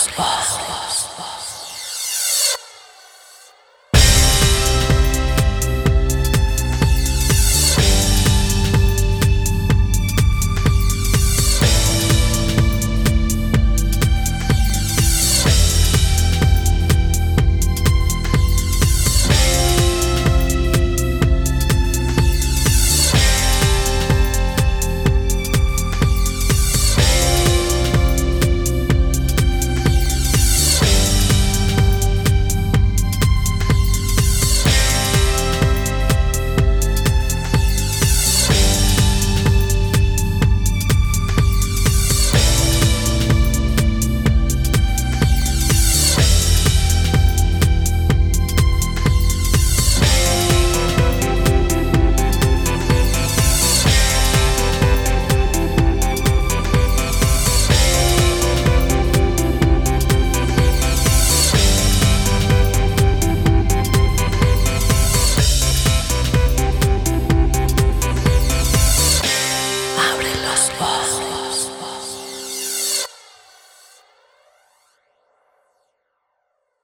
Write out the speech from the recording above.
Lost. Lost Ojos.